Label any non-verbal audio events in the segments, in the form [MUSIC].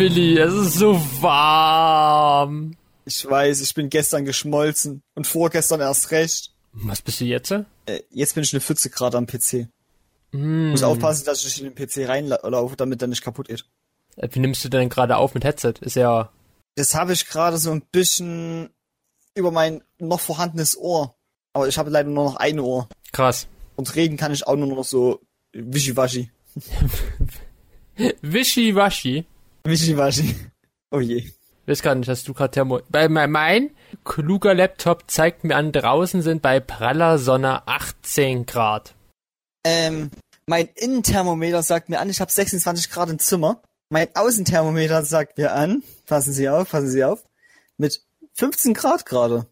Willi, es ist so warm. Ich weiß, ich bin gestern geschmolzen und vorgestern erst recht. Was bist du jetzt? Äh, jetzt bin ich eine 40 Grad am PC. Hm. Muss aufpassen, dass ich in den PC reinlaufe, damit der nicht kaputt geht. Äh, Wie nimmst du denn gerade auf mit Headset? Ist ja. Das habe ich gerade so ein bisschen über mein noch vorhandenes Ohr. Aber ich habe leider nur noch ein Ohr. Krass. Und reden kann ich auch nur noch so wischiwaschi. [LAUGHS] Wischiwaschi. Wischiwaschi. Oh je. Weiß gar nicht, hast du gerade Thermo. Bei mein, mein kluger Laptop zeigt mir an, draußen sind bei praller Sonne 18 Grad. Ähm, mein Innenthermometer sagt mir an, ich habe 26 Grad im Zimmer. Mein Außenthermometer sagt mir an, passen Sie auf, passen Sie auf, mit 15 Grad gerade.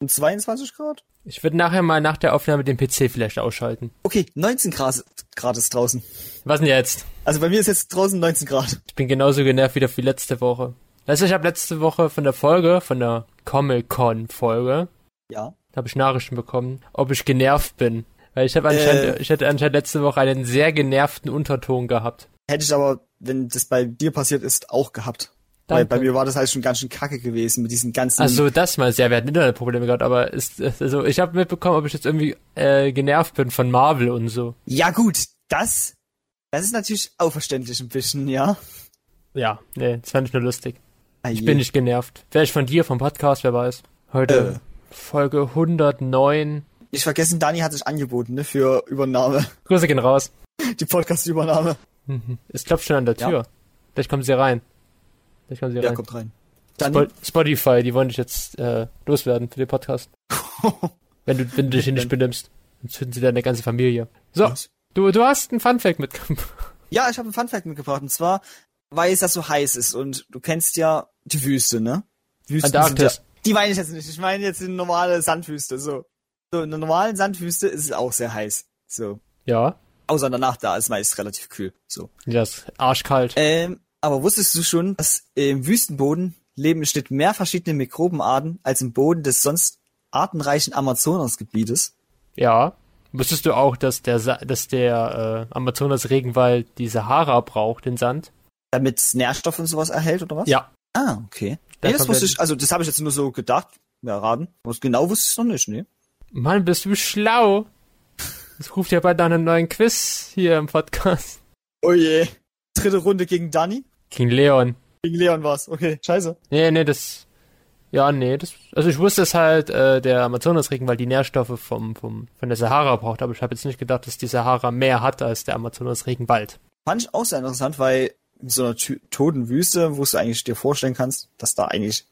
Und 22 Grad? Ich würde nachher mal nach der Aufnahme den PC vielleicht ausschalten. Okay, 19 Grad, Grad ist draußen. Was denn jetzt? Also bei mir ist jetzt draußen 19 Grad. Ich bin genauso genervt wieder wie letzte Woche. Du, ich habe letzte Woche von der Folge, von der Comic-Con-Folge, Ja. da habe ich Nachrichten bekommen, ob ich genervt bin. Weil ich habe anscheinend, Äh. ich hatte anscheinend letzte Woche einen sehr genervten Unterton gehabt. Hätte ich aber, wenn das bei dir passiert ist, auch gehabt. Weil Danke. bei mir war das halt schon ganz schön kacke gewesen mit diesen ganzen. Also das mal sehr, wir hatten Internetprobleme gehabt, aber ist, also ich habe mitbekommen, ob ich jetzt irgendwie äh, genervt bin von Marvel und so. ja gut, das, das ist natürlich auch verständlich ein bisschen, ja. Ja, nee, das fand ich nur lustig. Ah, Ich bin nicht genervt. Vielleicht von dir, vom Podcast, wer weiß. Heute Äh. Folge 109. Nicht vergessen, Dani hat sich angeboten, ne, für Übernahme. Grüße gehen raus. Die Podcast-Übernahme. Mhm. Es klopft schon an der Ja. Tür. Vielleicht kommen sie rein. Vielleicht kommen sie Ja, rein. kommt rein. Dani, Spotify, die wollen dich jetzt äh, loswerden für den Podcast. [LAUGHS] Wenn du, wenn du dich hier nicht benimmst, dann zünden sie deine ganze Familie. So, Was? du, du hast einen Funfact mitgebracht. [LAUGHS] Ja, ich habe einen Funfact mitgebracht. Und zwar, weil es ja so heiß ist. Und du kennst ja die Wüste, ne? Wüsten Antarktis. sind Ja, die meine ich jetzt nicht. Ich meine jetzt die normale Sandwüste. So. so in der normalen Sandwüste ist es auch sehr heiß. So. Ja, Außer danach, da ist meist relativ kühl. So. ja, ist arschkalt. Ähm, aber wusstest du schon, dass im Wüstenboden leben im Schnitt mehr verschiedene Mikrobenarten als im Boden des sonst artenreichen Amazonasgebietes? Ja. Wusstest du auch, dass der, Sa dass der äh, Amazonas-Regenwald die Sahara braucht, den Sand? Damit es Nährstoffe und sowas erhält, oder was? Ja. Ah, okay. Da Nee, das wusste ich, also das habe ich jetzt nur so gedacht, ja, raten. Aber genau wusste ich es noch nicht, ne? Mann, bist du schlau. Es ruft ja bald nach einem neuen Quiz hier im Podcast. Oh je. Dritte Runde gegen Dani? King Leon. Gegen Leon war's. Okay, scheiße. Nee, nee, das. Ja, nee, das. Also ich wusste es halt, äh, der Amazonas-Regenwald die Nährstoffe vom, vom, von der Sahara braucht, aber ich habe jetzt nicht gedacht, dass die Sahara mehr hat als der Amazonas-Regenwald. Fand ich auch sehr interessant, weil in so einer toten Wüste, wo du eigentlich dir vorstellen kannst, dass da eigentlich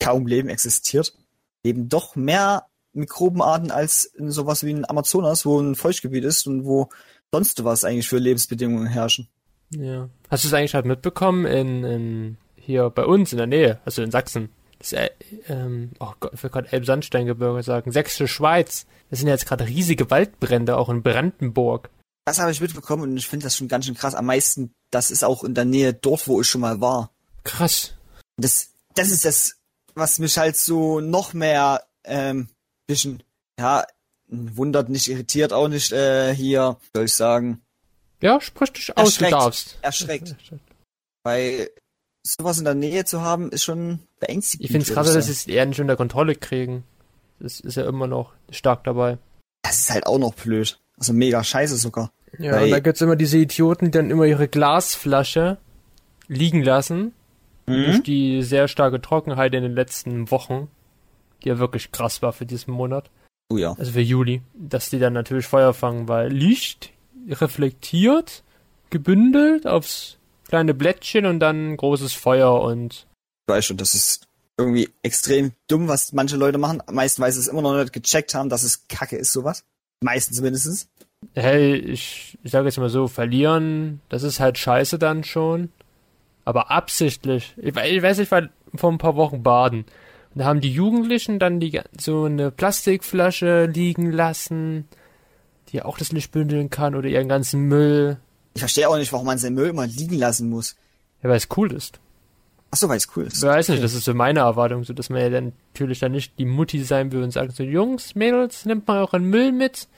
kaum Leben existiert, leben doch mehr Mikrobenarten als in sowas wie in Amazonas, wo ein Feuchtgebiet ist und wo sonst was eigentlich für Lebensbedingungen herrschen. Ja. Hast du es eigentlich halt mitbekommen in, in hier bei uns in der Nähe, also in Sachsen? Das, äh, ähm, oh Gott, ich will gerade Elbsandsteingebirge sagen, Sächsische Schweiz. Das sind ja jetzt gerade riesige Waldbrände, auch in Brandenburg. Das habe ich mitbekommen und ich finde das schon ganz schön krass. Am meisten, das ist auch in der Nähe dort, wo ich schon mal war. Krass. Das, das ist das, was mich halt so noch mehr, ähm, bisschen, ja, wundert, nicht irritiert, auch nicht, äh, hier, soll ich sagen, Ja, sprich dich aus, du Erschreckt. darfst. erschreckt. Weil sowas in der Nähe zu haben, ist schon beängstigend. Ich finde es krass, dass sie es eher nicht unter Kontrolle kriegen. Das ist ja immer noch stark dabei. Das ist halt auch noch blöd. Also mega scheiße sogar. Ja, Weil- und da gibt's immer diese Idioten, die dann immer ihre Glasflasche liegen lassen. Mhm. Durch die sehr starke Trockenheit in den letzten Wochen, die ja wirklich krass war für diesen Monat, Oh ja. also für Juli, dass die dann natürlich Feuer fangen, weil Licht reflektiert, gebündelt aufs kleine Blättchen und dann großes Feuer und Ich weiß schon, das ist irgendwie extrem dumm, was manche Leute machen. Meistens, weil sie es immer noch nicht gecheckt haben, dass es kacke ist, sowas. Meistens mindestens. hey, ich, ich sage jetzt mal so, verlieren, das ist halt scheiße dann schon. Aber absichtlich, ich, ich weiß, ich war vor ein paar Wochen baden. Und da haben die Jugendlichen dann die, so eine Plastikflasche liegen lassen, die auch das Licht bündeln kann oder ihren ganzen Müll. Ich verstehe auch nicht, warum man seinen Müll immer liegen lassen muss. Ja, weil es cool ist. Ach so, weil es cool ist. Ich weiß nicht, das ist so meine Erwartung, so dass man ja dann natürlich dann nicht die Mutti sein will und sagt so, Jungs, Mädels, nehmt mal euren Müll mit.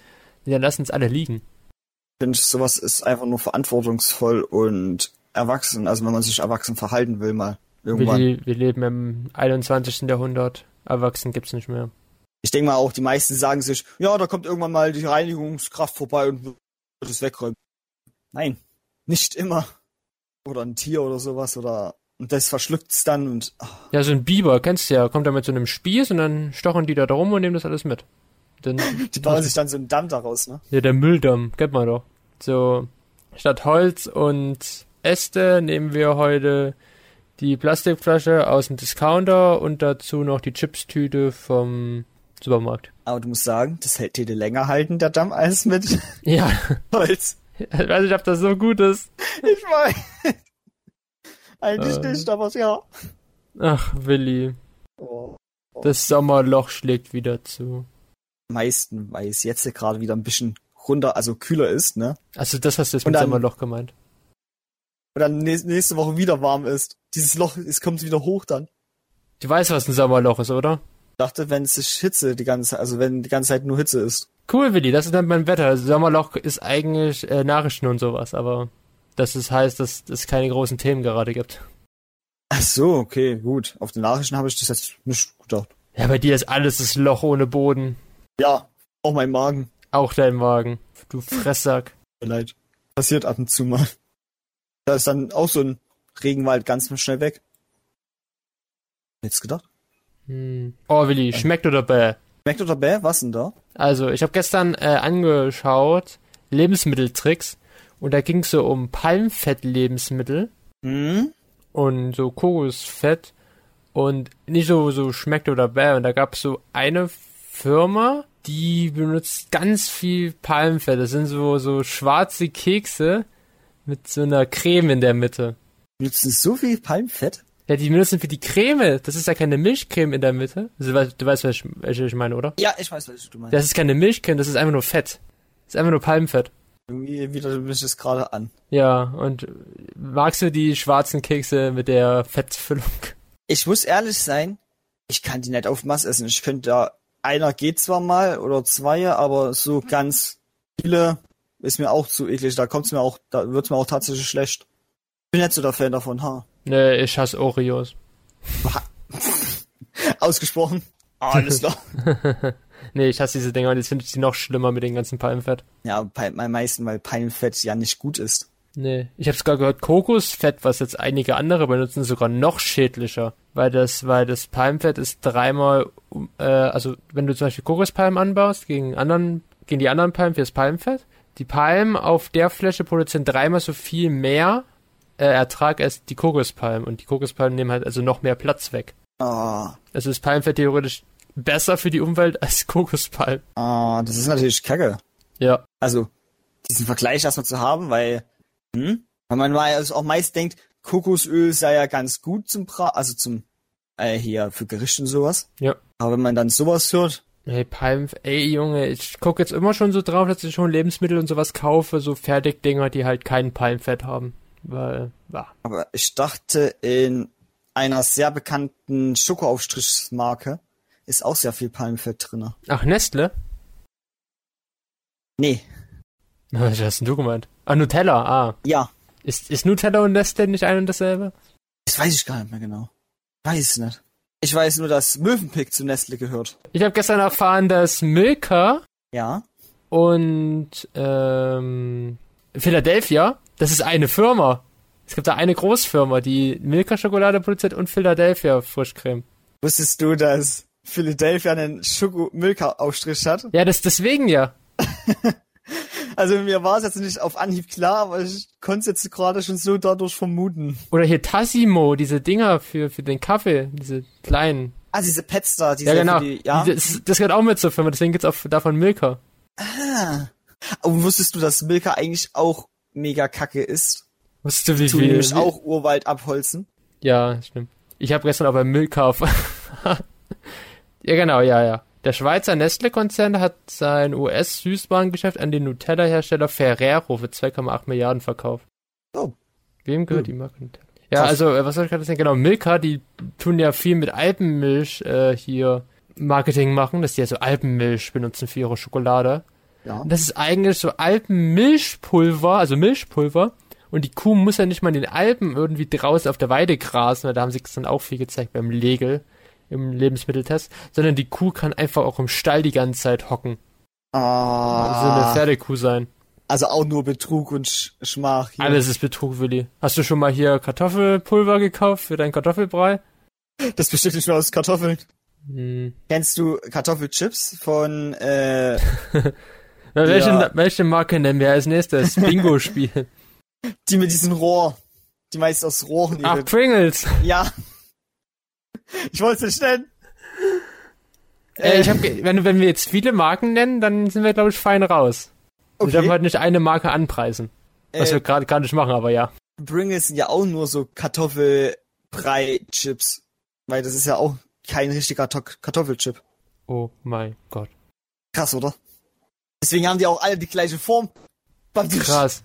Und dann lassen es alle liegen. Ich finde, sowas ist einfach nur verantwortungsvoll und erwachsen, also wenn man sich erwachsen verhalten will, mal irgendwann. Wir, wir leben im 21. Jahrhundert. Erwachsen gibt's nicht mehr. Ich denke mal auch, die meisten sagen sich, ja, da kommt irgendwann mal die Reinigungskraft vorbei und wird es wegräumen. Nein, nicht immer. Oder ein Tier oder sowas oder und das verschluckt's dann und ach, Ja, so ein Biber, kennst du ja, kommt da mit so einem Spieß und dann stochen die da drum und nehmen das alles mit. Dann, [LAUGHS] die bauen sich dann so einen Damm daraus, ne? ja, der Mülldamm, kennt man doch. So, statt Holz und Äste nehmen wir heute die Plastikflasche aus dem Discounter und dazu noch die Chipstüte vom Supermarkt. Aber du musst sagen, das hält dir länger halten, der Damm, als mit [LAUGHS] Ja, Holz. ich weiß nicht, ob das so gut ist. Ich weiß. Eigentlich Äh. nicht, aber ja. Ach, Willi, Oh. das Sommerloch schlägt wieder zu. Meisten, weil es jetzt gerade wieder ein bisschen runter, also kühler ist, ne? Also das hast du jetzt Und mit dann- Sommerloch gemeint. Und dann nächste Woche wieder warm ist. Dieses Loch, es kommt wieder hoch dann. Du weißt, was ein Sommerloch ist, oder? Ich dachte, wenn es sich Hitze die ganze Zeit, also wenn die ganze Zeit nur Hitze ist. Cool, Willi, das ist dann mein Wetter. Also Sommerloch ist eigentlich äh, Nachrichten und sowas, aber das ist, heißt, dass es keine großen Themen gerade gibt. Ach so, okay, gut. Auf den Nachrichten habe ich das jetzt nicht gedacht. Ja, bei dir ist alles das Loch ohne Boden. Ja, auch mein Magen. Auch dein Wagen. Du Fresssack. Mir leid. Passiert ab und zu mal. Da ist dann auch so ein Regenwald ganz schnell weg. Jetzt gedacht? Hm. Oh, Willi, schmeckt oder bäh? Schmeckt oder bäh? Was denn da? Also, ich habe gestern äh, angeschaut Lebensmitteltricks und da ging es so um Palmfett-Lebensmittel Hm? und so Kokosfett und nicht so so schmeckt oder bäh. Und da gab es so eine Firma, die benutzt ganz viel Palmfett. Das sind so so schwarze Kekse mit so einer Creme in der Mitte. Nutzen so viel Palmfett? Ja, die benutzen für die Creme. Das ist ja keine Milchcreme in der Mitte. Also, du weißt, du weißt welche, welche ich meine, oder? Ja, ich weiß, was du meinst. Das ist keine Milchcreme, das ist einfach nur Fett. Das ist einfach nur Palmfett. Irgendwie widert mich das gerade an. Ja, und magst du die schwarzen Kekse mit der Fettfüllung? Ich muss ehrlich sein, ich kann die nicht auf Mass essen. Ich könnte da, einer geht zwar mal oder zwei, aber so ganz viele ist mir auch zu eklig. Da kommt's mir auch, da wird's mir auch tatsächlich schlecht. Bin nicht so der Fan davon, ha. Nee, ich hasse Oreos. [LAUGHS] Ausgesprochen. Alles klar. [LAUGHS] Nee, ich hasse diese Dinger und jetzt finde ich die noch schlimmer mit dem ganzen Palmfett. ja, bei meisten, weil Palmfett ja nicht gut ist. Nee, ich habe sogar gehört, Kokosfett, was jetzt einige andere benutzen, ist sogar noch schädlicher. Weil das, weil das Palmfett ist dreimal, äh, also wenn du zum Beispiel Kokospalmen anbaust gegen anderen, gegen die anderen Palmen für das Palmfett, die Palmen auf der Fläche produzieren dreimal so viel mehr äh, Ertrag als die Kokospalmen und die Kokospalmen nehmen halt also noch mehr Platz weg. Ah, Also ist Palmfett theoretisch besser für die Umwelt als Kokospalmen. ah, das ist natürlich kacke. Ja. Also, diesen Vergleich erstmal zu haben, weil, hm, weil man mal also auch meist denkt, Kokosöl sei ja ganz gut zum Bra, also zum, äh, hier, für Gerichte und sowas. Ja. Aber wenn man dann sowas hört, Hey, Palm, ey Junge, ich gucke jetzt immer schon so drauf, dass ich schon Lebensmittel und sowas kaufe, so Fertigdinger, die halt kein Palmfett haben. Weil, ja. aber ich dachte, in einer sehr bekannten Schokoaufstrichsmarke ist auch sehr viel Palmfett drinne. Ach, Nestle? Nee, [LAUGHS] Was hast denn du gemeint? Ah, Nutella, ah. ja, Ist, ist Nutella und Nestle nicht ein und dasselbe? das weiß ich gar nicht mehr genau. Weiß es nicht. Ich weiß nur, dass Mövenpick zu Nestle gehört. Ich habe gestern erfahren, dass Milka Ja. und ähm, Philadelphia, das ist eine Firma. Es gibt da eine Großfirma, die Milka-Schokolade produziert und Philadelphia Frischcreme. Wusstest du, dass Philadelphia einen Schoko-Milka-Aufstrich hat? Ja, das deswegen ja. [LAUGHS] Also mir war es jetzt nicht auf Anhieb klar, aber ich konnte es jetzt gerade schon so dadurch vermuten. Oder hier Tassimo, diese Dinger für, für den Kaffee, diese kleinen. Ah, diese Pets da, diese Ja, genau. die, ja. Das, das gehört auch mit zur Firma, deswegen gibt's auch davon Milka. Ah. Und wusstest du, dass Milka eigentlich auch mega kacke ist? Wusstest du, wie Tun viel? nämlich auch Urwald abholzen. Ja, stimmt. Ich habe gestern auch bei Milka auf. [LAUGHS] ja, genau, ja, ja. Der Schweizer Nestle-Konzern hat sein US-Süßwarengeschäft an den Nutella-Hersteller Ferrero für 2,8 Milliarden verkauft. Oh. Wem gehört Hm. die Marke Nutella? Ja, Krass. also, äh, was soll ich gerade sagen? Genau, Milka, die tun ja viel mit Alpenmilch äh, hier Marketing machen, dass die ja so Alpenmilch benutzen für ihre Schokolade. Ja. Und das ist eigentlich so Alpenmilchpulver, also Milchpulver. Und die Kuh muss ja nicht mal in den Alpen irgendwie draußen auf der Weide grasen, weil da haben sie es dann auch viel gezeigt beim Legel im Lebensmitteltest, sondern die Kuh kann einfach auch im Stall die ganze Zeit hocken. Ah. So eine Pferdekuh sein. Also auch nur Betrug und Sch Schmach. Hier. Alles ist Betrug, Willi. Hast du schon mal hier Kartoffelpulver gekauft für deinen Kartoffelbrei? Das besteht nicht mehr aus Kartoffeln. Hm. Kennst du Kartoffelchips von, äh, [LAUGHS] Na, welche, Ja. welche Marke nennen wir als nächstes? [LAUGHS] Bingo-Spiel. die mit diesem Rohr, die meist aus Rohren Ach, ihre, Pringles. ja. Ich wollte es nicht nennen. Äh, ich hab, wenn, wenn wir jetzt viele Marken nennen, dann sind wir, glaube ich, fein raus. Wir dürfen okay. halt nicht eine Marke anpreisen. Was wir äh, gerade gar nicht machen, aber ja. Pringles sind ja auch nur so Kartoffelbrei-Chips. Weil das ist ja auch kein richtiger To Kartoffelchip. Oh mein Gott. Krass, oder? Deswegen haben die auch alle die gleiche Form. Krass.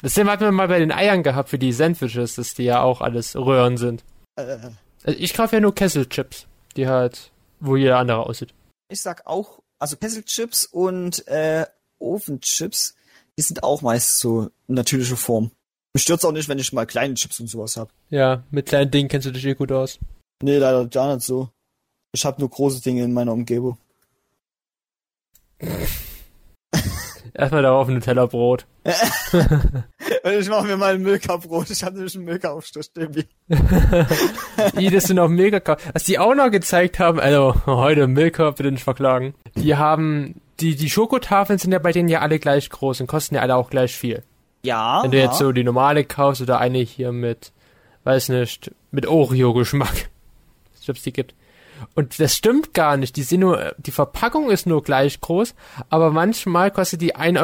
Das Thema hatten wir mal bei den Eiern gehabt für die Sandwiches, dass die ja auch alles Röhren sind. Äh, Also ich kaufe ja nur Kesselchips, die halt, wo jeder andere aussieht. ich sag auch, also Kesselchips und äh, Ofenchips, die sind auch meist so natürliche Form. Mich stört's auch nicht, wenn ich mal kleine Chips und sowas hab. Ja, mit kleinen Dingen kennst du dich eh gut aus. Nee, leider gar nicht so. Ich habe nur große Dinge in meiner Umgebung. [LAUGHS] Erstmal darauf ein Nutella-Brot. [LAUGHS] Und ich mache mir mal ein Milka-Brot. Ich habe nämlich einen Milka-Aufstrich. [LAUGHS] Die, das sind auch kau- Was die auch noch gezeigt haben, also heute Milka, bitte nicht verklagen. Die haben, die, die Schokotafeln sind ja bei denen ja alle gleich groß und kosten ja alle auch gleich viel. Ja. Wenn du jetzt so die normale kaufst oder eine hier mit, weiß nicht, mit Oreo-Geschmack. [LAUGHS] Ich ob's die gibt. Und das stimmt gar nicht. Die sind nur, die Verpackung ist nur gleich groß, aber manchmal kostet die 1,15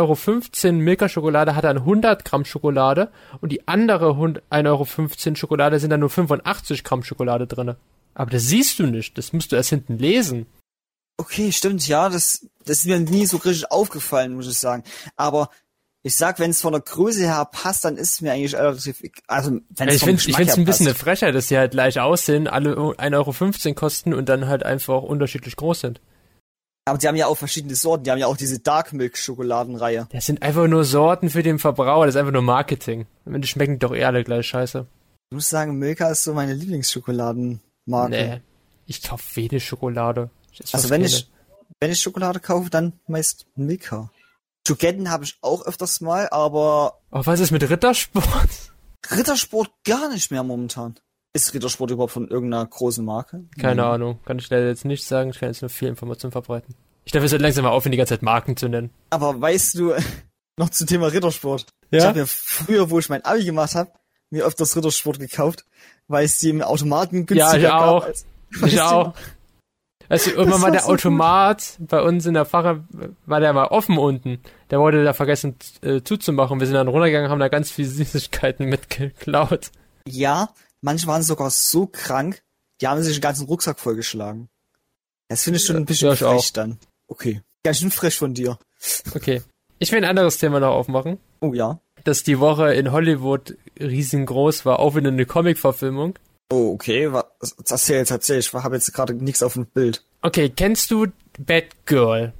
Euro Milka-Schokolade, hat dann 100 Gramm Schokolade und die andere 1,15 Euro Schokolade sind dann nur 85 Gramm Schokolade drinne. Aber das siehst du nicht. Das musst du erst hinten lesen. Okay, stimmt, ja, das, das ist mir nie so richtig aufgefallen, muss ich sagen. Aber ich sag, wenn es von der Größe her passt, dann ist es mir eigentlich relativ, also wenn es ich finde her ein bisschen eine. Frechheit, dass die halt gleich aussehen, alle 1,15 Euro kosten und dann halt einfach unterschiedlich groß sind. Aber die haben ja auch verschiedene Sorten. Die haben ja auch diese Dark Milk Schokoladenreihe. Das sind einfach nur Sorten für den Verbraucher, das ist einfach nur Marketing. Am Ende schmecken die doch eh alle gleich scheiße. Ich muss sagen, Milka ist so meine Lieblingsschokoladenmarke. Nee, ich kauf wenig Schokolade. Also wenn keine. ich, wenn ich Schokolade kaufe, dann meist Milka. Schoketten habe ich auch öfters mal, aber Oh, was ist mit Rittersport? Rittersport gar nicht mehr momentan. Ist Rittersport überhaupt von irgendeiner großen Marke? Keine Nein. Ahnung, kann ich leider jetzt nicht sagen, ich kann jetzt nur viel Information verbreiten. Ich darf jetzt halt langsam mal aufhören, die ganze Zeit Marken zu nennen. Aber weißt du, [LAUGHS] noch zum Thema Rittersport. Ich habe mir früher, wo ich mein Abi gemacht habe, mir öfters Rittersport gekauft, weil es die im Automaten günstiger ich gab auch. als- Ich Weißt du auch. Also irgendwann war der so gut. Automat bei uns in der Fache, war der mal offen unten. Der wurde da vergessen äh, zuzumachen. Wir sind dann runtergegangen, haben da ganz viel Süßigkeiten [LAUGHS] mitgeklaut. Ja, manche waren sogar so krank, die haben sich den ganzen Rucksack vollgeschlagen. Das finde ich schon ein bisschen ja, frech auch. dann. Okay. Ganz schön frech von dir. Okay. Ich will ein anderes Thema noch aufmachen. Oh ja. dass die Woche in Hollywood riesengroß war, auch wieder eine Comic-Verfilmung. Oh, okay. Was, erzähl jetzt, erzähl. Ich habe jetzt gerade nichts auf dem Bild. Okay, kennst du Batgirl?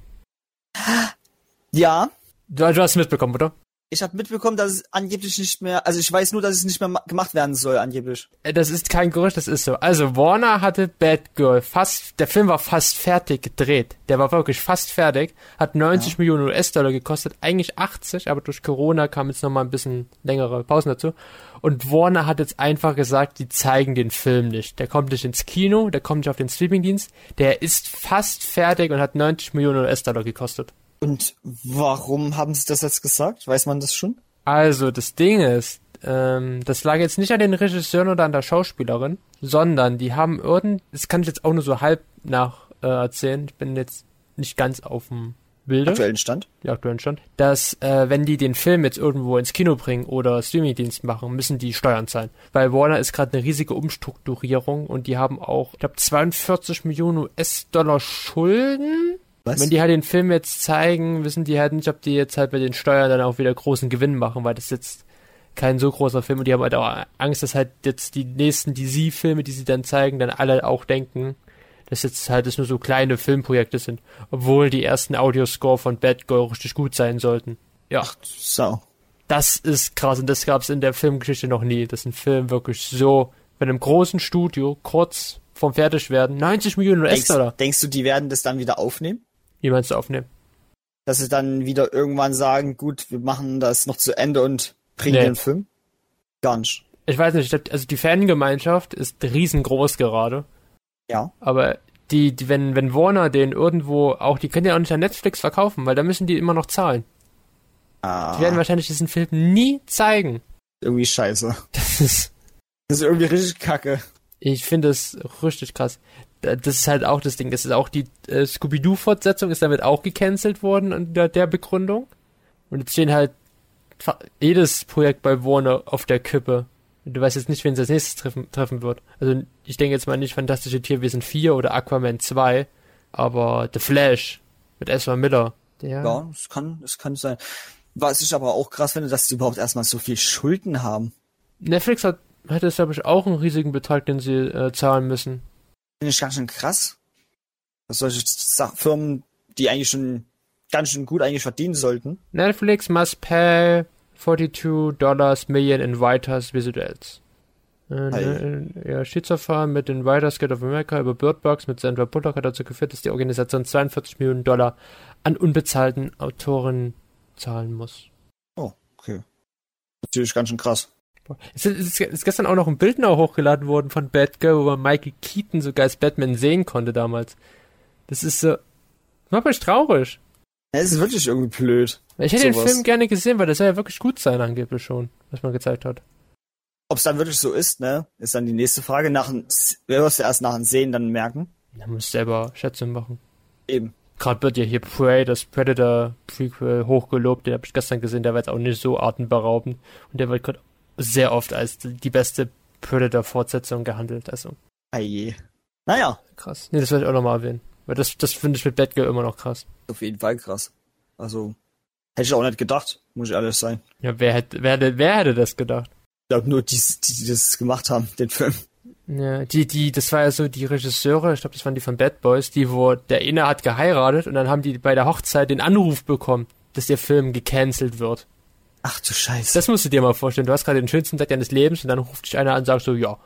Ja, Du, du hast mitbekommen, oder? Ich habe mitbekommen, dass es angeblich nicht mehr, also ich weiß nur, dass es nicht mehr ma- gemacht werden soll, angeblich. Äh, Das ist kein Gerücht, das ist so. Also Warner hatte Batgirl fast, der Film war fast fertig gedreht. Der war wirklich fast fertig, hat 90 Millionen US-Dollar gekostet, eigentlich 80, aber durch Corona kam jetzt nochmal ein bisschen längere Pausen dazu. Und Warner hat jetzt einfach gesagt, die zeigen den Film nicht. Der kommt nicht ins Kino, der kommt nicht auf den Streamingdienst. Der ist fast fertig und hat 90 Millionen US-Dollar gekostet. Und warum haben sie das jetzt gesagt? Weiß man das schon? Also, das Ding ist, ähm, das lag jetzt nicht an den Regisseuren oder an der Schauspielerin, sondern die haben irgend, das kann ich jetzt auch nur so halb nach äh, erzählen, ich bin jetzt nicht ganz auf dem Bilde, Aktuellen Stand? die aktuellen Stand, dass äh, wenn die den Film jetzt irgendwo ins Kino bringen oder Streamingdienst machen, müssen die Steuern zahlen. Weil Warner ist gerade eine riesige Umstrukturierung und die haben auch, ich glaube, 42 Millionen US-Dollar Schulden Was? wenn die halt den Film jetzt zeigen, wissen die halt nicht, ob die jetzt halt bei den Steuern dann auch wieder großen Gewinn machen, weil das jetzt kein so großer Film und die haben halt auch Angst, dass halt jetzt die nächsten DC-Filme, die sie dann zeigen, dann alle auch denken, dass jetzt halt es nur so kleine Filmprojekte sind, obwohl die ersten Audioscore von Batgirl richtig gut sein sollten. Ja, so. das ist krass und das gab es in der Filmgeschichte noch nie, dass ein Film wirklich so bei einem großen Studio kurz vorm Fertigwerden 90 Millionen Denkst, US-Dollar. denkst du, die werden das dann wieder aufnehmen? Wie meinst du aufnehmen? Dass sie dann wieder irgendwann sagen, gut, wir machen das noch zu Ende und bringen Nee. den Film? Gar nicht. Ich weiß nicht, also die Fangemeinschaft ist riesengroß gerade. Ja. Aber die, die wenn, wenn Warner den irgendwo auch, die können ja auch nicht an Netflix verkaufen, weil da müssen die immer noch zahlen. Ah, Die werden wahrscheinlich diesen Film nie zeigen. irgendwie scheiße. [LAUGHS] Das ist, Das ist irgendwie richtig kacke. ich finde das richtig krass. Da- Das ist halt auch das Ding. Das ist auch die äh, Scooby-Doo-Fortsetzung ist damit auch gecancelt worden unter der Begründung. Und jetzt stehen halt jedes Projekt bei Warner auf der Kippe. Und Du weißt jetzt nicht, wen es als nächstes treffen, treffen wird. Also ich denke jetzt mal nicht Fantastische Tierwesen 4 oder Aquaman 2, aber The Flash mit Ezra Miller. Der, Ja, das kann, das kann sein. Was ich aber auch krass finde, dass sie überhaupt erstmal so viel Schulden haben. Netflix hat, hat jetzt, glaube ich, auch einen riesigen Betrag, den sie äh, zahlen müssen. Finde ich ganz schön krass. Dass solche Firmen, die eigentlich schon ganz schön gut eigentlich verdienen sollten. Netflix must pay 42 dollars million in Writers Visuals. Äh, ne, ja, Schiedsverfahren mit den Writers Guild of America über Bird Box mit Sandra Bullock hat dazu geführt, dass die Organisation 42 Millionen Dollar an unbezahlten Autoren zahlen muss. Oh, okay. Natürlich ganz schön krass. Es ist, ist gestern auch noch ein Bild noch hochgeladen worden von Batgirl, wo man Michael Keaton sogar als Batman sehen konnte damals. Das ist so, macht mich traurig. Es ist wirklich irgendwie blöd. Ich hätte den Sowas. Film gerne gesehen, weil der soll ja wirklich gut sein angeblich schon, was man gezeigt hat. Ob es dann wirklich so ist, ne, ist dann die nächste Frage. Nach dem, wer wirst du erst nach dem Sehen dann merken? Da muss selber Schätzung machen. Eben. Gerade wird ja hier Prey, das Predator Prequel hochgelobt, den habe ich gestern gesehen, der war jetzt auch nicht so atemberaubend und der wird gerade sehr oft als die beste Predator-Fortsetzung gehandelt, also Eie. Naja, krass. Nee, das werde ich auch nochmal erwähnen, weil das, das finde ich mit Batgirl immer noch krass. auf jeden Fall krass. Also, hätte ich auch nicht gedacht, muss ich ehrlich sein. Ja, wer hätte, wer hätte, wer hätte das gedacht? Ich glaube nur die, die, die das gemacht haben, den Film. Ja, die, die, das war ja so die Regisseure, ich glaube, das waren die von Bad Boys, die, wo der eine hat geheiratet und dann haben die bei der Hochzeit den Anruf bekommen, dass der Film gecancelt wird. Ach du Scheiße. Das musst du dir mal vorstellen. Du hast gerade den schönsten Tag deines Lebens und dann ruft dich einer an und sagt so, ja,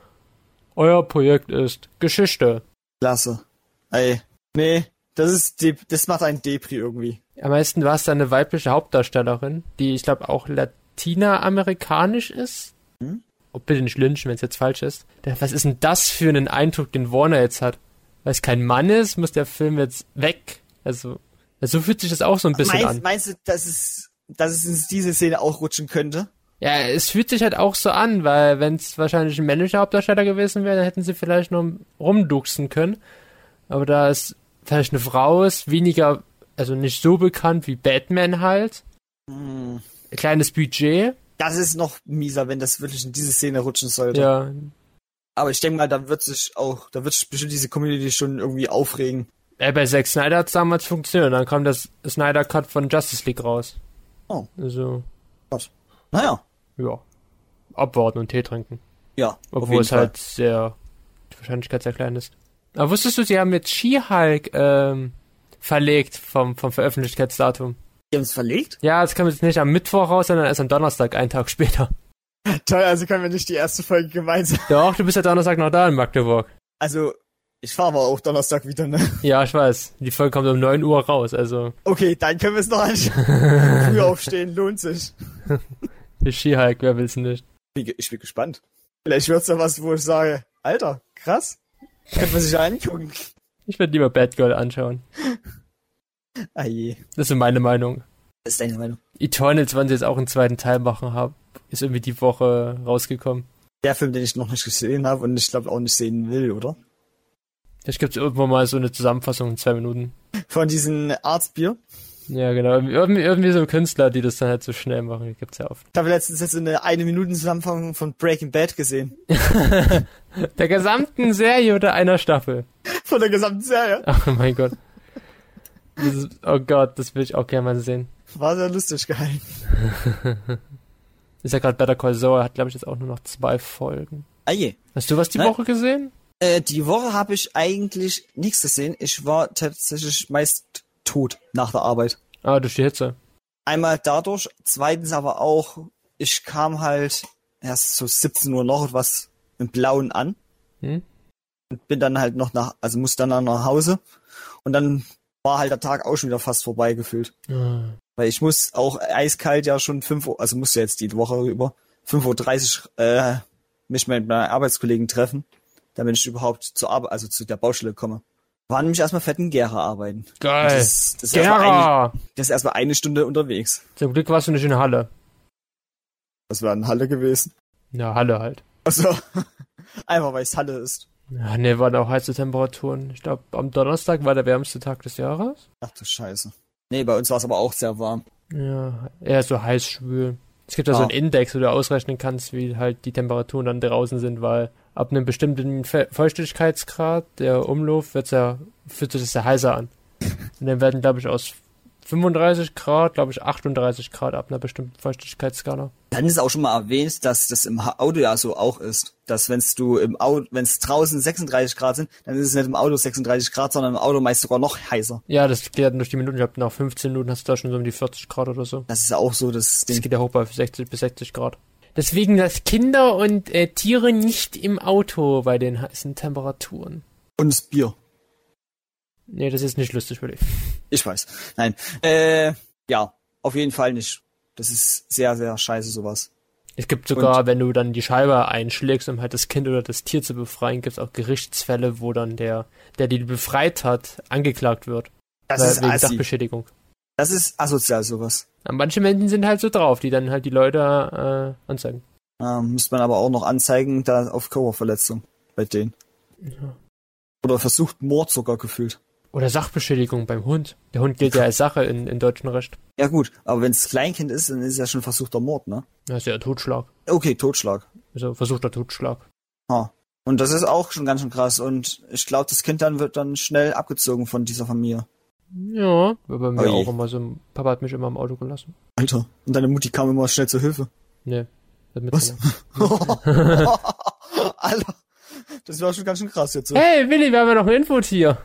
euer Projekt ist Geschichte. Klasse. Ey. Nee, das ist, De das macht einen Depri irgendwie. Am meisten war es dann eine weibliche Hauptdarstellerin, die ich glaube auch latinamerikanisch ist. Hm? Oh, bitte nicht lynchen, wenn es jetzt falsch ist. Was ist denn das für einen Eindruck, den Warner jetzt hat? Weil es kein Mann ist, muss der Film jetzt weg. Also, so fühlt sich das auch so ein bisschen Meinst, an. meinst du, dass es, dass es in diese Szene auch rutschen könnte? Ja, es fühlt sich halt auch so an, weil wenn es wahrscheinlich ein männlicher Hauptdarsteller gewesen wäre, dann hätten sie vielleicht noch rumduxen können. Aber da es vielleicht eine Frau ist, weniger, also nicht so bekannt wie Batman halt, Hm. kleines Budget, Das ist noch mieser, wenn das wirklich in diese Szene rutschen sollte. ja, Aber ich denke mal, da wird sich auch, da wird sich bestimmt diese Community schon irgendwie aufregen. äh, bei Zack Snyder hat es damals funktioniert, dann kam das Snyder Cut von Justice League raus. Oh. Also, Naja. ja, abwarten und Tee trinken. Ja. auf Obwohl jeden es Fall. halt sehr, die Wahrscheinlichkeit sehr klein ist. Aber wusstest du, sie haben jetzt She-Hulk ähm, verlegt vom, vom Veröffentlichkeitsdatum? Die haben es verlegt? Ja, es kam jetzt nicht am Mittwoch raus, sondern erst am Donnerstag, einen Tag später. [LAUGHS] Toll, also können wir nicht die erste Folge gemeinsam. Doch, du bist ja Donnerstag noch da in Magdeburg. Also, ich fahre aber auch Donnerstag wieder, ne? [LAUGHS] Ja, ich weiß. Die Folge kommt um 9 Uhr raus, also Okay, dann können wir es noch anschauen. [LAUGHS] Früh aufstehen, lohnt sich. [LAUGHS] die She-Hulk, wer will's nicht? Ich bin- gespannt. Vielleicht wird's da was, wo ich sage, Alter, krass. Könnte man sich angucken. Ich werde lieber Batgirl anschauen. Ah je. Das ist meine Meinung. Das ist deine Meinung. Eternals, wann sie jetzt auch einen zweiten Teil machen haben, ist irgendwie die Woche rausgekommen. Der Film, den ich noch nicht gesehen habe und ich glaube auch nicht sehen will, oder? Vielleicht gibt's irgendwo mal so eine Zusammenfassung in zwei Minuten. Von diesen Arztbier. Ja, genau. Irgendwie, irgendwie so Künstler, die das dann halt so schnell machen, die gibt's ja oft. Ich habe letztens jetzt eine eine Minuten Zusammenfassung von Breaking Bad gesehen. [LAUGHS] Der gesamten Serie oder einer Staffel. Von der gesamten Serie. Ach [LAUGHS] mein Gott. Ist, oh Gott, das will ich auch gerne mal sehen. War sehr lustig gehalten. [LAUGHS] Ist ja gerade Better Call Saul, hat glaube ich jetzt auch nur noch zwei Folgen. Ah je. Hast du was die Nein. Woche gesehen? Äh, die Woche habe ich eigentlich nichts gesehen. Ich war tatsächlich meist tot nach der Arbeit. Ah, durch die Hitze. Einmal dadurch, zweitens aber auch, ich kam halt erst so 17 Uhr noch was im Blauen an. Hm? Und bin dann halt noch nach, also musste dann nach Hause. Und dann war halt der Tag auch schon wieder fast vorbei gefühlt. Ah. Weil ich muss auch eiskalt ja schon 5 Uhr, also musste jetzt die Woche über 5.30 Uhr äh, mich mit meinen Arbeitskollegen treffen, damit ich überhaupt zur Arbeit, also zu der Baustelle komme. War nämlich erstmal fetten Gera arbeiten. Geil. Das, das, ist erstmal eine, Gera! das ist erstmal eine Stunde unterwegs. Zum Glück warst du nicht in Halle. Das wäre in Halle gewesen. Ja, Halle halt. Also, [LAUGHS] einfach weil es Halle ist. Ja, ne, waren auch heiße Temperaturen. Ich glaube, am Donnerstag war der wärmste Tag des Jahres. Ach du Scheiße. Nee, bei uns war es aber auch sehr warm. Ja, eher so heiß schwül. Es gibt ja so Ah. einen Index, wo du ausrechnen kannst, wie halt die Temperaturen dann draußen sind, weil ab einem bestimmten Fe Feuchtigkeitsgrad der Umlauf wird's ja, fühlt sich das ja heißer an. Und dann werden, glaube ich, aus 35 Grad, glaube ich, 38 Grad ab einer bestimmten Feuchtigkeitsskala. Dann ist auch schon mal erwähnt, dass das im Auto ja so auch ist. Dass wenn's du im Auto, wenn es draußen 36 Grad sind, dann ist es nicht im Auto 36 Grad, sondern im Auto meist sogar noch heißer. Ja, das geht dann durch die Minuten. Ich glaube, nach 15 Minuten hast du da schon so um die 40 Grad oder so. Das ist ja auch so das Das Ding. geht ja hoch bei 60 bis 60 Grad. Deswegen, dass Kinder und äh, Tiere nicht im Auto bei den heißen Temperaturen. Und das Bier. Nee, das ist nicht lustig für dich. Ich weiß. Nein. Äh, ja, auf jeden Fall nicht. Das ist sehr, sehr scheiße sowas. Es gibt sogar, wenn du dann die Scheibe einschlägst, um halt das Kind oder das Tier zu befreien, gibt es auch Gerichtsfälle, wo dann der, der die befreit hat, angeklagt wird. Das Weil- ist wegen assi. Sachbeschädigung. Das ist asozial sowas. Aber manche Menschen sind halt so drauf, die dann halt die Leute äh, anzeigen. Ähm, müsste man aber auch noch anzeigen, da auf Körperverletzung bei denen. Ja. Oder versucht Mord sogar gefühlt. Oder Sachbeschädigung beim Hund. Der Hund gilt ja als Sache in, in deutschem Recht. Ja gut, aber wenn es Kleinkind ist, dann ist ja schon versuchter Mord, ne? Das ist ja Totschlag. Okay, Totschlag. Also versuchter Totschlag. Ha. Und das ist auch schon ganz schön krass. Und ich glaube, das Kind dann wird dann schnell abgezogen von dieser Familie. Ja, war bei mir Oh auch immer so. Papa hat mich immer im Auto gelassen. Alter. Und deine Mutti kam immer schnell zur Hilfe. Nee. Hat Was? [LAUGHS] Alter. Das war schon ganz schön krass jetzt so. Hey, Willi, wir haben ja noch ein Infotier.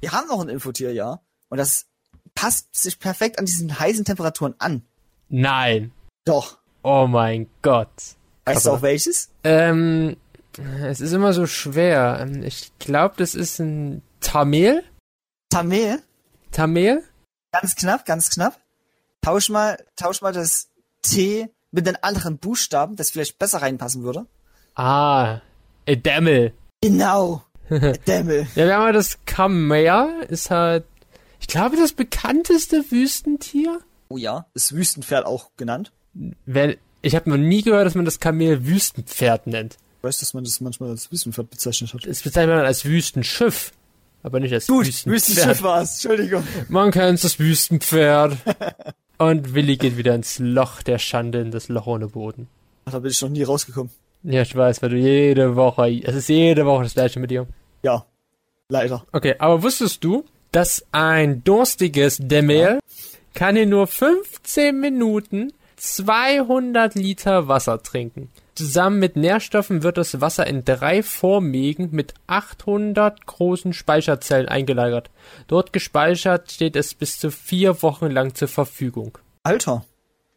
Wir haben noch ein Infotier, ja. Und das passt sich perfekt an diesen heißen Temperaturen an. Nein. Doch. Oh mein Gott. Weißt du Aber- auch welches? Ähm, es ist immer so schwer. Ähm, Ich glaube, das ist ein Tamil. Tamil? Tamil? Ganz knapp, ganz knapp. Tausch mal, tausch mal das T mit den anderen Buchstaben, das vielleicht besser reinpassen würde. Ah, Edamel. Genau. [LAUGHS] Dämmel. Ja, wir haben ja das Kamel, ist halt, ich glaube, das bekannteste Wüstentier. Oh ja, das Wüstenpferd auch genannt. Wenn, ich habe noch nie gehört, dass man das Kamel Wüstenpferd nennt. Ich weiß, dass man das manchmal als Wüstenpferd bezeichnet hat. Das bezeichnet man als Wüstenschiff. Aber nicht als Gut, Wüstenpferd. Wüstenschiff war's. Entschuldigung. Man kennt das Wüstenpferd. [LAUGHS] Und Willi geht wieder ins Loch der Schande, in das Loch ohne Boden. Ach, Da bin ich noch nie rausgekommen. Ja, ich weiß, weil du jede Woche, es ist jede Woche das gleiche mit dir. Ja, leider. Okay, aber wusstest du, dass ein durstiges Dämmel kann in nur 15 Minuten 200 Liter Wasser trinken? Zusammen mit Nährstoffen wird das Wasser in drei Vormägen mit 800 großen Speicherzellen eingelagert. Dort gespeichert steht es bis zu vier Wochen lang zur Verfügung. Alter.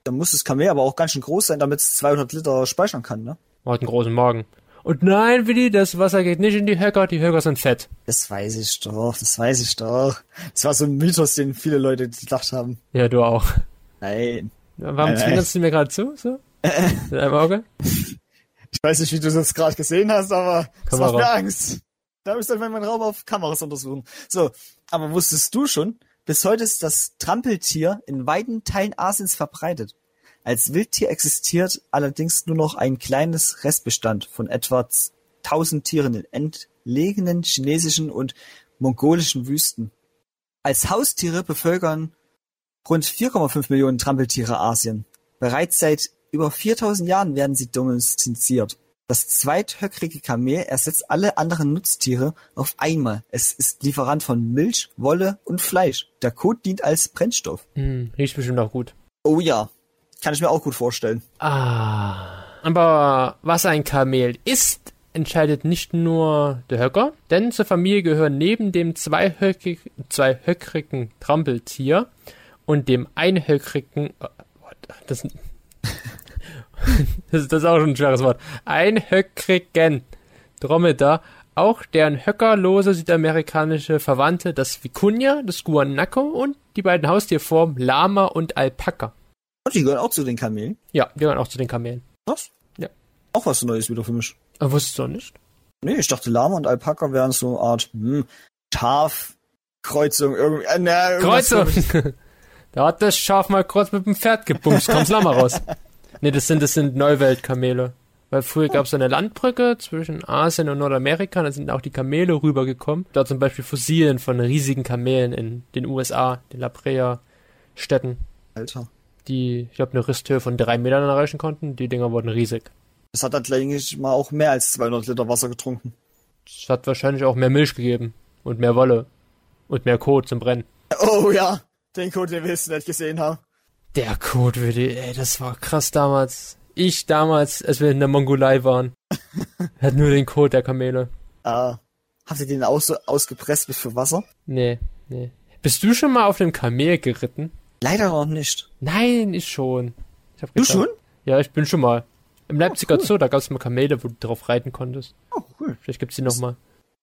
Da muss das Kamel aber auch ganz schön groß sein, damit es 200 Liter speichern kann, ne? Hat einen großen Magen. Und nein, Willi, das Wasser geht nicht in die Höcker, die Höcker sind fett. Das weiß ich doch, das weiß ich doch. Das war so ein Mythos, den viele Leute gedacht haben. Ja, du auch. Nein. Warum Nein, du mir gerade zu? So? Mit einem Auge? Ich weiß nicht, wie du das gerade gesehen hast, aber das Kamera. macht mir Angst. Da müsste ich meinen Raum auf Kameras untersuchen. So, aber wusstest du schon, bis heute ist das Trampeltier in weiten Teilen Asiens verbreitet. Als Wildtier existiert allerdings nur noch ein kleines Restbestand von etwa 1000 Tieren in entlegenen chinesischen und mongolischen Wüsten. Als Haustiere bevölkern rund 4,5 Millionen Trampeltiere Asien. Bereits seit über 4000 Jahren werden sie domestiziert. Das zweithöckrige Kamel ersetzt alle anderen Nutztiere auf einmal. Es ist Lieferant von Milch, Wolle und Fleisch. Der Kot dient als Brennstoff. Hm, riecht bestimmt auch gut. Oh ja, kann ich mir auch gut vorstellen. Ah. Aber was ein Kamel ist, entscheidet nicht nur der Höcker, denn zur Familie gehören neben dem zweihöckig, zweihöckrigen Trampeltier und dem einhöckrigen, oh, [LAUGHS] das, ist auch schon ein schweres Wort, einhöckrigen Dromedar auch deren höckerlose südamerikanische Verwandte, das Vicuña, das Guanaco und die beiden Haustierformen Lama und Alpaka. Und die gehören auch zu den Kamelen. Ja, die gehören auch zu den Kamelen. Was? Ja. Auch was Neues wieder für mich. Aber wusstest du nicht? Nee, ich dachte Lama und Alpaka wären so eine Art hm, Schafkreuzung irgendwie. Äh, irgendwas Kreuzung! [LAUGHS] da hat das Schaf mal kurz mit dem Pferd gebumst, kommt's Lama raus. [LAUGHS] Nee, das sind, das sind Neuweltkamele. Weil früher gab es eine Landbrücke zwischen Asien und Nordamerika, da sind auch die Kamele rübergekommen. Da zum Beispiel Fossilien von riesigen Kamelen in den USA, den La Brea-Städten, Alter. die, ich glaube, eine Risthöhe von drei Metern erreichen konnten. Die Dinger wurden riesig. Das hat dann eigentlich mal auch mehr als 200 Liter Wasser getrunken. Es hat wahrscheinlich auch mehr Milch gegeben und mehr Wolle und mehr Kot zum Brennen. Oh ja, den Code, den willst du nicht gesehen haben. Der Kot, würde, ey, das war krass damals. Ich damals, als wir in der Mongolei waren, [LAUGHS] hat nur den Kot der Kamele. Ah, habt ihr den aus, ausgepresst bis für Wasser? Nee, nee. Bist du schon mal auf einem Kamel geritten? Leider noch nicht. Nein, ich schon. Ich Du schon? Ja, ich bin schon mal. Im Leipziger cool. Zoo, da gab es mal Kamele, wo du drauf reiten konntest. Oh, cool. Vielleicht gibt's die noch mal.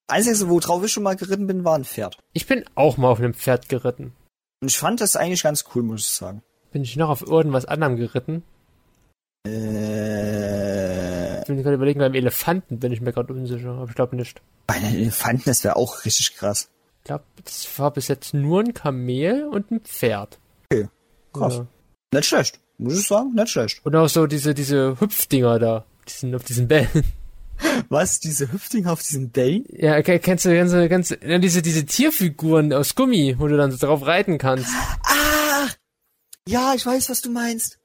Einzige, worauf ich schon mal geritten bin, war ein Pferd. Ich bin auch mal auf einem Pferd geritten. Und ich fand das eigentlich ganz cool, muss ich sagen. Bin ich noch auf irgendwas anderem geritten? Äh, Ich bin gerade überlegen, beim Elefanten bin ich mir gerade unsicher, aber ich glaube nicht. bei einem Elefanten, das wäre auch richtig krass. Ich glaube, das war bis jetzt nur ein Kamel und ein Pferd. Okay, krass. Ja. Nicht schlecht. Muss ich sagen, nicht schlecht. Und auch so diese, diese Hüpfdinger da. Die sind auf diesen Bällen. [LAUGHS] Was, diese Hüftdinger auf diesem Day? Ja, ke- kennst du, du, ja, diese, diese Tierfiguren aus Gummi, wo du dann so drauf reiten kannst. Ah! Ja, ich weiß, was du meinst.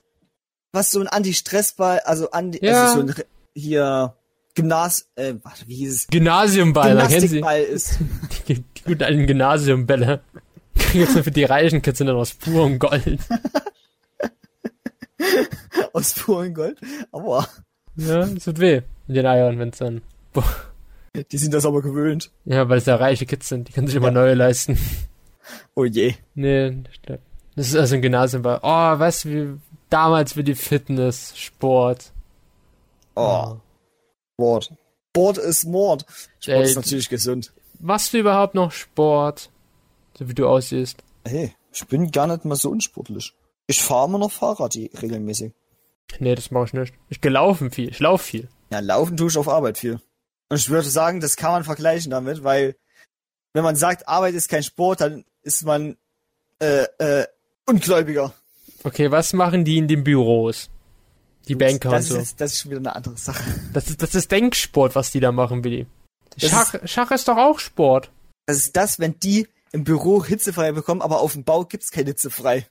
Was so ein Anti-Stressball, also Anti, Ja. also so ein hier Gymnas, äh, warte, wie hieß es? Gymnasiumball, da kennen sie. Gymnastikball ist. [LAUGHS] Die, die guten alten Gymnasiumbälle. Nur für die reichen Kids sind dann aus purem Gold. [LAUGHS] aus purem Gold. Aber Ja, es tut weh in den Eiern, wenn's dann. Boah. die sind das aber gewöhnt. Ja, weil es ja reiche Kids sind, die können sich immer Ja. neue leisten. Oh je. Nee, glaub, das ist also ein Gymnasiumball. Oh, weißt du, wie damals für die Fitness, Sport. Oh, Sport. Sport ist Mord. Sport Ey, ist natürlich gesund. Machst du überhaupt noch Sport? So wie du aussiehst. Hey, ich bin gar nicht mal so unsportlich. Ich fahre immer noch Fahrrad die- regelmäßig. Nee, das mache ich nicht. Ich gelaufen viel, ich lauf viel. Ja, laufen tue ich auf Arbeit viel. Und ich würde sagen, das kann man vergleichen damit, weil wenn man sagt, Arbeit ist kein Sport, dann ist man äh, äh, Ungläubiger. Okay, was machen die in den Büros? Die Banker und das so. Ist, jetzt- das ist schon wieder eine andere Sache. Das ist, das ist Denksport, was die da machen, Willi. Schach, Schach ist doch auch Sport. Das ist das, wenn die im Büro hitzefrei bekommen, aber auf dem Bau gibt's kein hitzefrei.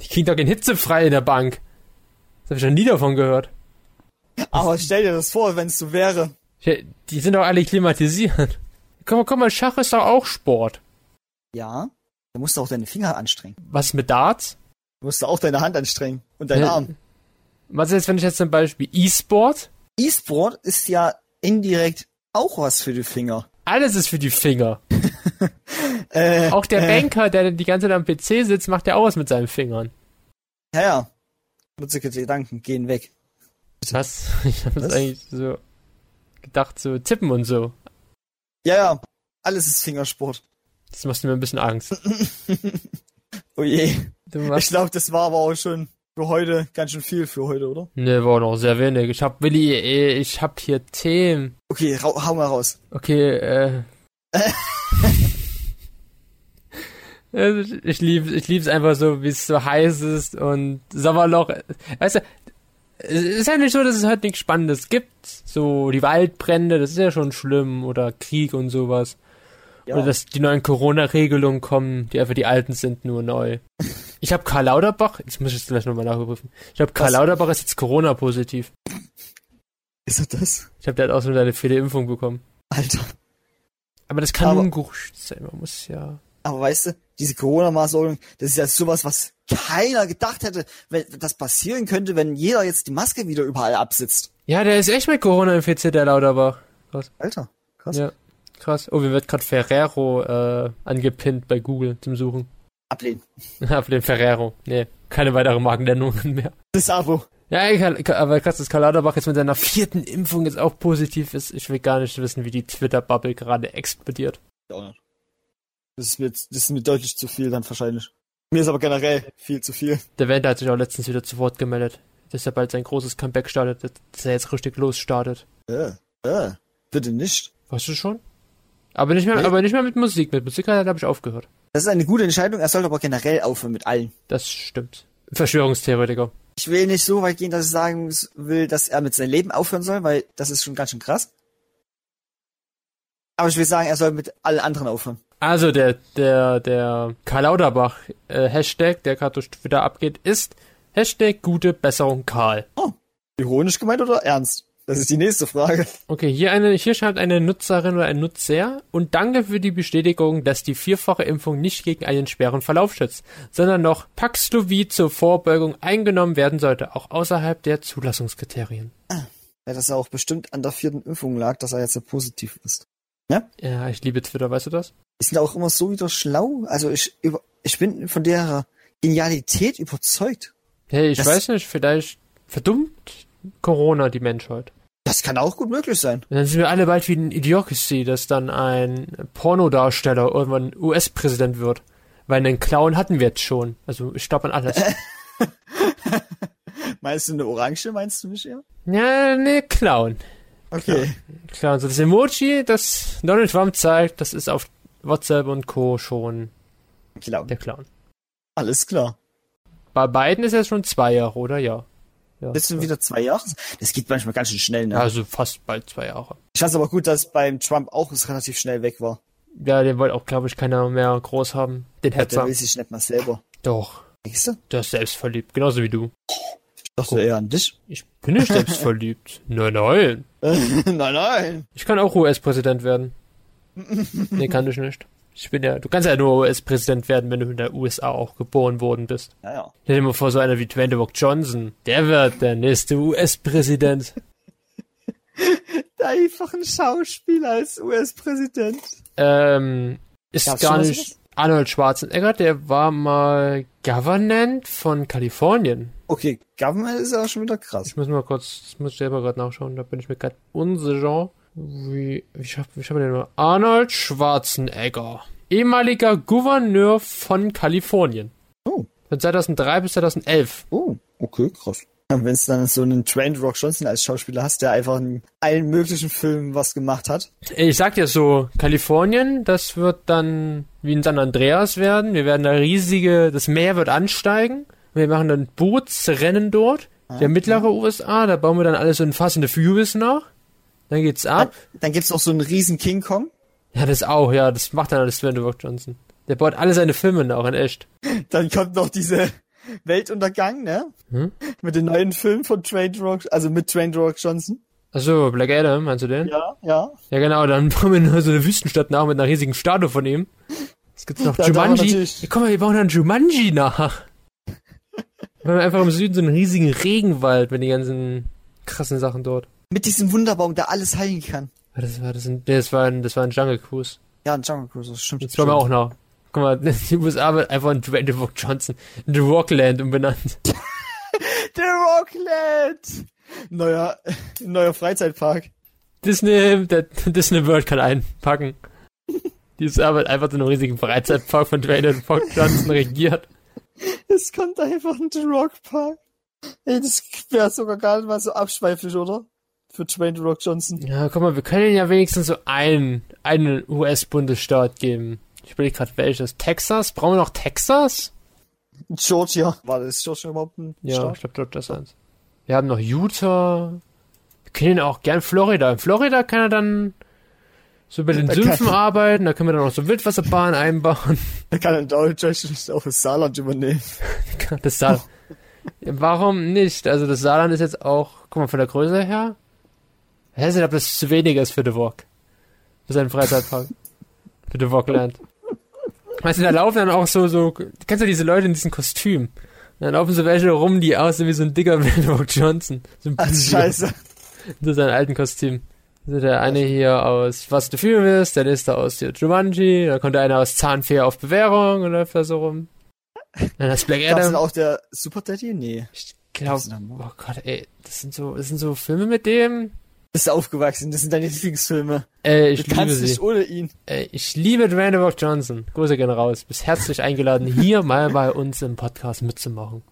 Die kriegen doch kein Hitzefrei in der Bank. Das habe ich noch nie davon gehört. Aber stell dir das vor, wenn es so wäre. Die sind doch alle klimatisiert. Mal, guck mal, Schach ist doch auch Sport. Ja, da musst du auch deine Finger anstrengen. Was mit Darts? Du musst auch deine Hand anstrengen und deinen Ja. Arm. Was ist jetzt, wenn ich jetzt zum Beispiel E-Sport? E-Sport ist ja indirekt auch was für die Finger. Alles ist für die Finger. [LAUGHS] Äh, Auch der äh, Banker, der die ganze Zeit am PC sitzt, macht ja auch was mit seinen Fingern. Ja, ja. Nutzige Gedanken gehen weg. Was? [LAUGHS] Ich habe es eigentlich so gedacht, so tippen und so. Ja, ja. Alles ist Fingersport. Das macht mir ein bisschen Angst. [LAUGHS] Oh je. Du Ich glaube, das war aber auch schon für heute ganz schön viel für heute, oder? ne, war noch sehr wenig. Ich hab, Willi, ey, ich hab hier Themen. Okay, rau hau mal raus. Okay, äh. [LAUGHS] Also, ich lieb, ich lieb's einfach so, wie es so heiß ist und Sommerloch. Weißt du, es ist ja nicht so, dass es halt nichts Spannendes gibt. So die Waldbrände, das ist ja schon schlimm oder Krieg und sowas. Ja. Oder dass die neuen Corona-Regelungen kommen, die einfach die alten sind, nur neu. Ich habe Karl Lauterbach, jetzt muss ich es gleich nochmal nachprüfen. Ich glaube, Karl? Lauterbach ist jetzt Corona-positiv. Ist er das? Ich habe der hat auch so eine viele Impfung bekommen. Alter. Aber das kann Aber- nur ein Gerücht sein, man muss ja. Aber weißt du, diese Corona-Maßnahmen, das ist ja sowas, was keiner gedacht hätte, wenn das passieren könnte, wenn jeder jetzt die Maske wieder überall absitzt. Ja, der ist echt mit Corona infiziert, der Lauterbach. Alter, krass. Ja, krass. Oh, mir wird gerade Ferrero äh, angepinnt bei Google zum Suchen. Ablehnen. [LAUGHS] Ablehnen Ferrero. Nee, keine weitere Markennennungen mehr. Das Abo. Ja, aber krass, dass Karl Lauterbach jetzt mit seiner vierten Impfung jetzt auch positiv ist. Ich will gar nicht wissen, wie die Twitter-Bubble gerade explodiert. Auch nicht. Das ist, mir, das ist mir deutlich zu viel dann wahrscheinlich. Mir ist aber generell viel zu viel. Der Wender hat sich auch letztens wieder zu Wort gemeldet, dass er bald sein großes Comeback startet, dass er jetzt richtig losstartet. Äh, äh, bitte nicht. Weißt du schon? Aber nicht mehr, Nee. aber nicht mehr mit Musik. Mit Musik hat er, glaube ich, aufgehört. Das ist eine gute Entscheidung, er sollte aber generell aufhören mit allen. Das stimmt. Verschwörungstheoretiker. Ich will nicht so weit gehen, dass ich sagen will, dass er mit seinem Leben aufhören soll, weil das ist schon ganz schön krass. Aber ich will sagen, er soll mit allen anderen aufhören. Also der, der, der Karl Lauterbach äh, Hashtag, der gerade durch Twitter abgeht, ist Hashtag gute Besserung Karl. Ironisch gemeint oder ernst? Das ist die nächste Frage. Okay, hier eine, hier schreibt eine Nutzerin oder ein Nutzer und danke für die Bestätigung, dass die vierfache Impfung nicht gegen einen schweren Verlauf schützt, sondern noch Paxlovid zur Vorbeugung eingenommen werden sollte, auch außerhalb der Zulassungskriterien. Ja, dass er auch bestimmt an der vierten Impfung lag, dass er jetzt so positiv ist. Ja, ich liebe Twitter, weißt du das? Die sind auch immer so wieder schlau. Also ich, über, ich bin von der Genialität überzeugt. Hey, ich Das- weiß nicht, vielleicht verdummt Corona die Menschheit. Das kann auch gut möglich sein. Und dann sind wir alle bald wie ein Idiocracy, dass dann ein Pornodarsteller irgendwann US-Präsident wird. Weil einen Clown hatten wir jetzt schon. Also ich glaube an alles. [LAUGHS] Meinst du eine Orange, meinst du nicht eher? ja, ne, Clown. Okay. Clown. So das Emoji, das Donald Trump zeigt, das ist auf WhatsApp und Co. schon Klar. der Clown. Alles klar. Bei beiden ist er schon zwei Jahre, oder? Ja. Ja. Das sind wieder zwei Jahre. Das geht manchmal ganz schön schnell, ne? Also fast bald zwei Jahre. Ich fand aber gut, dass beim Trump auch es relativ schnell weg war. Ja, den wollte auch, glaube ich, keiner mehr groß haben. Den Der Hetzer. will sich nicht mal selber. Doch. Denkst du? Der ist selbstverliebt, genauso wie du. Ich dachte eher an dich. Ich bin nicht selbstverliebt. [LAUGHS] Nein, nein. [LAUGHS] nein, nein. Ich kann auch US-Präsident werden. nee, kann ich nicht. Ich bin ja, du kannst ja nur US-Präsident werden, wenn du in der USA auch geboren worden bist. Naja. Stell dir mal vor, so einer wie Dwayne The Rock Johnson, der wird der nächste US-Präsident. [LAUGHS] Einfach ein Schauspieler als US-Präsident. Ähm, ist gar nicht Arnold Schwarzenegger, der war mal Governant von Kalifornien. Okay, Government ist ja schon wieder krass. Ich muss mal kurz, das muss ich selber gerade nachschauen, da bin ich mir gerade unsicher. Wie, wie schafft, wie schafft man den mal? Arnold Schwarzenegger. Ehemaliger Gouverneur von Kalifornien. Oh. Von 2003 bis 2011. Oh, okay, krass. Wenn es dann so einen Dwayne Rock Johnson als Schauspieler hast, der einfach in allen möglichen Filmen was gemacht hat. Ich sag dir so, Kalifornien, das wird dann wie in San Andreas werden. Wir werden da riesige, das Meer wird ansteigen. Wir machen dann Bootsrennen dort. Der mittlere USA, da bauen wir dann alles so in Fast and the Furious nach. Dann geht's ab. Dann gibt's noch so einen riesen King Kong. Ja, das auch, ja, das macht dann alles Dwayne Johnson. Der baut alle seine Filme nach in echt. Dann kommt noch diese Weltuntergang, ne? Hm? Mit den neuen Filmen von Dwayne Rock, also mit Dwayne Rock Johnson. Achso, Black Adam, meinst du den? Ja, ja. Ja, genau, dann [LAUGHS] bauen wir nur so eine Wüstenstadt nach mit einer riesigen Statue von ihm. Es gibt noch Da Jumanji. Ja, guck mal, wir bauen dann Jumanji nach. [LAUGHS] Wir haben einfach im Süden so einen riesigen Regenwald mit den ganzen krassen Sachen dort. Mit diesem Wunderbaum, der alles heilen kann. Das war, das, ein, das war ein, das war ein Jungle Cruise. Ja, ein Jungle Cruise, das stimmt. Jetzt bauen wir auch noch. Guck mal, [LAUGHS] die USA wird einfach in Dwayne The Rock Johnson in The Rockland umbenannt. [LAUGHS] The Rockland! Neuer, neuer Freizeitpark. Disney, der Disney World kann einpacken. Die USA wird einfach so einen riesigen Freizeitpark von Dwayne The Rock Johnson regiert. Es kommt einfach ein The Rock Park. Ey, das wäre sogar gar nicht mal so abschweiflich, oder? Für Dwayne The Rock Johnson. Ja, guck mal, wir können ja wenigstens so einen, einen US-Bundesstaat geben. Ich überlege gerade welches. Texas? Brauchen wir noch Texas? Georgia. War das Georgia überhaupt ein Ja, Staat? ich glaube, glaub, das ist eins. Wir haben noch Utah. Wir können auch gern Florida. In Florida kann er dann so bei den Da Sümpfen kann- arbeiten. Da können wir dann auch so Wildwasserbahnen einbauen. Er kann in Deutschland auch das Saarland übernehmen. [LAUGHS] Das Saarland. Warum nicht? Also das Saarland ist jetzt auch, guck mal, von der Größe her. Ich weiß nicht, ob das zu wenig ist für The Walk. Für seinen Freizeitpark. [LAUGHS] für The Walkland. Weißt du, da laufen dann auch so, so, kennst du diese Leute in diesen Kostümen? Dann laufen so welche rum, die aussehen wie so ein dicker [LAUGHS] Rock Johnson. So ein Blue. scheiße. [LAUGHS] Das ist ein alten Kostüm. Also der eine hier aus and the Furious, der nächste aus hier Jumanji, da kommt der eine aus Zahnfee auf Bewährung und läuft da so rum. Dann ist Black Gab's Adam. auch der Super Daddy? Nee. Ich glaube, Gab's oh Gott, ey, das sind so, das sind so Filme mit dem. Bist du aufgewachsen? Das sind deine Lieblingsfilme. Äh, ich Du liebe kannst sie. nicht ohne ihn. Äh, ich liebe Dwayne The Rock Johnson. Grüße gehen raus. Bist herzlich eingeladen, hier mal bei uns im Podcast mitzumachen.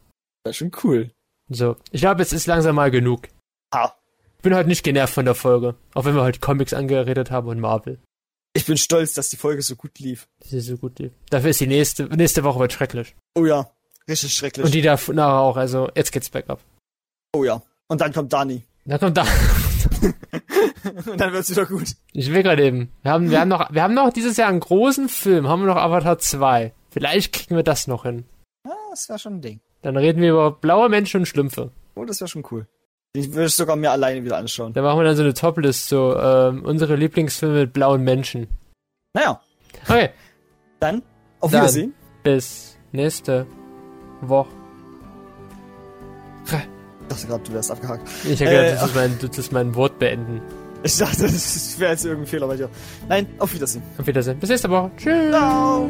Das ist schon cool. So, ich glaube, es ist langsam mal genug. Ah. Ich bin heute nicht genervt von der Folge. Auch wenn wir heute Comics angeredet haben und Marvel. Ich bin stolz, dass die Folge so gut lief. Das ist so gut. Die. Dafür ist die nächste, nächste Woche wird schrecklich. Oh ja. Richtig schrecklich. Und die danach auch. Also, jetzt geht's bergab. oh ja. Und dann kommt Dani. Da kommt da. [LAUGHS] Und [LAUGHS] dann wird's wieder gut. Ich will gerade eben. Wir haben, wir haben noch, wir haben noch dieses Jahr einen großen Film. Haben wir noch Avatar 2. Vielleicht kriegen wir das noch hin. Ja, das wäre schon ein Ding. Dann reden wir über blaue Menschen und Schlümpfe. Oh, das wäre schon cool. Ich würde es sogar mir alleine wieder anschauen. Da machen wir dann so eine Toplist, so ähm, unsere Lieblingsfilme mit blauen Menschen. Naja, Okay, dann auf Dann. Wiedersehen. bis nächste Woche. Ich dachte gerade, du wärst abgehakt. Ich habe Äh, gedacht, das ist, mein, das ist mein Wort beenden. Ich dachte, das wäre jetzt irgendein Fehler bei dir. Nein, auf Wiedersehen. Auf Wiedersehen. Bis nächste Woche. Tschüss. Ciao.